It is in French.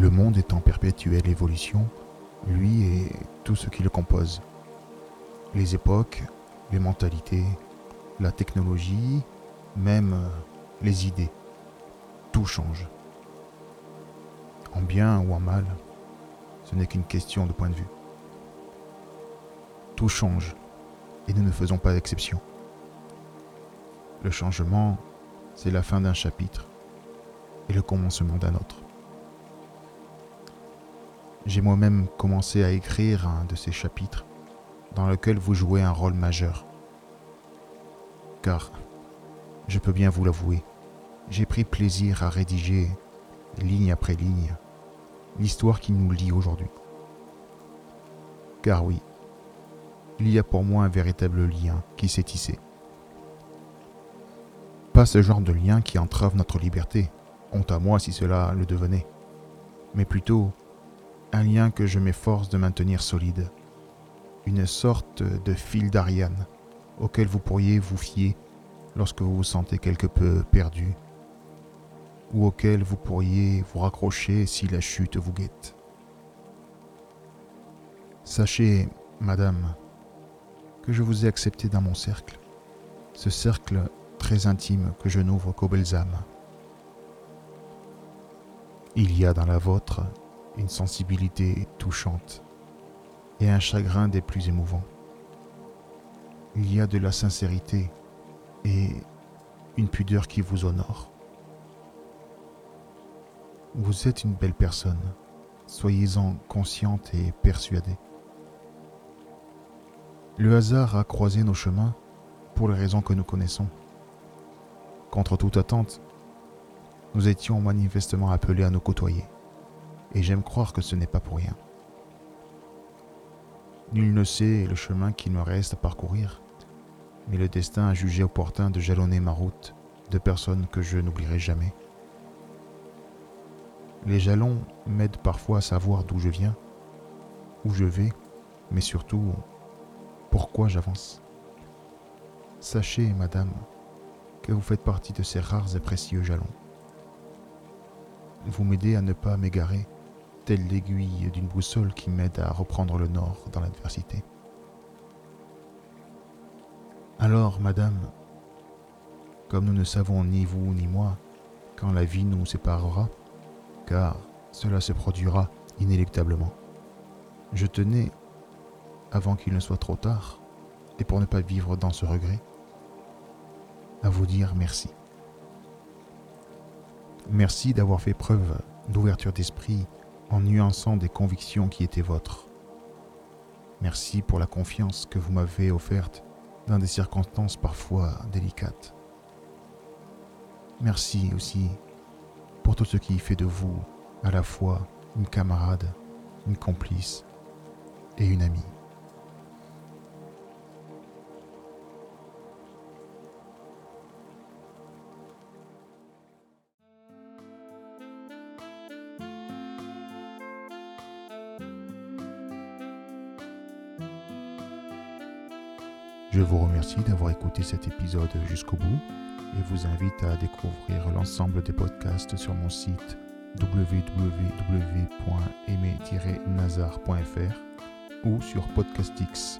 Le monde est en perpétuelle évolution, lui et tout ce qui le compose. Les époques, les mentalités, la technologie, même les idées. Tout change. En bien ou en mal, ce n'est qu'une question de point de vue. Tout change et nous ne faisons pas d'exception. Le changement, c'est la fin d'un chapitre et le commencement d'un autre. J'ai moi-même commencé à écrire un de ces chapitres dans lequel vous jouez un rôle majeur. Car, je peux bien vous l'avouer, j'ai pris plaisir à rédiger, ligne après ligne, l'histoire qui nous lie aujourd'hui. Car oui, il y a pour moi un véritable lien qui s'est tissé. Pas ce genre de lien qui entrave notre liberté, honte à moi si cela le devenait, mais plutôt un lien que je m'efforce de maintenir solide, une sorte de fil d'Ariane auquel vous pourriez vous fier lorsque vous vous sentez quelque peu perdu, ou auquel vous pourriez vous raccrocher si la chute vous guette. Sachez, madame, que je vous ai accepté dans mon cercle, ce cercle très intime que je n'ouvre qu'aux belles âmes. Il y a dans la vôtre une sensibilité touchante et un chagrin des plus émouvants. Il y a de la sincérité et une pudeur qui vous honore. Vous êtes une belle personne, soyez-en consciente et persuadée. Le hasard a croisé nos chemins pour les raisons que nous connaissons. Contre toute attente, nous étions manifestement appelés à nous côtoyer, et j'aime croire que ce n'est pas pour rien. Nul ne sait le chemin qu'il me reste à parcourir, mais le destin a jugé opportun de jalonner ma route de personnes que je n'oublierai jamais. Les jalons m'aident parfois à savoir d'où je viens, où je vais, mais surtout pourquoi j'avance. Sachez, madame, que vous faites partie de ces rares et précieux jalons. Vous m'aidez à ne pas m'égarer, l'aiguille d'une boussole qui m'aide à reprendre le nord dans l'adversité. Alors, madame, comme nous ne savons ni vous ni moi quand la vie nous séparera, car cela se produira inéluctablement, je tenais avant qu'il ne soit trop tard, et pour ne pas vivre dans ce regret, à vous dire merci. Merci d'avoir fait preuve d'ouverture d'esprit en nuançant des convictions qui étaient vôtres. Merci pour la confiance que vous m'avez offerte dans des circonstances parfois délicates. Merci aussi pour tout ce qui fait de vous à la fois une camarade, une complice et une amie. Je vous remercie d'avoir écouté cet épisode jusqu'au bout et vous invite à découvrir l'ensemble des podcasts sur mon site www.aimé-nazar.fr ou sur Podcastix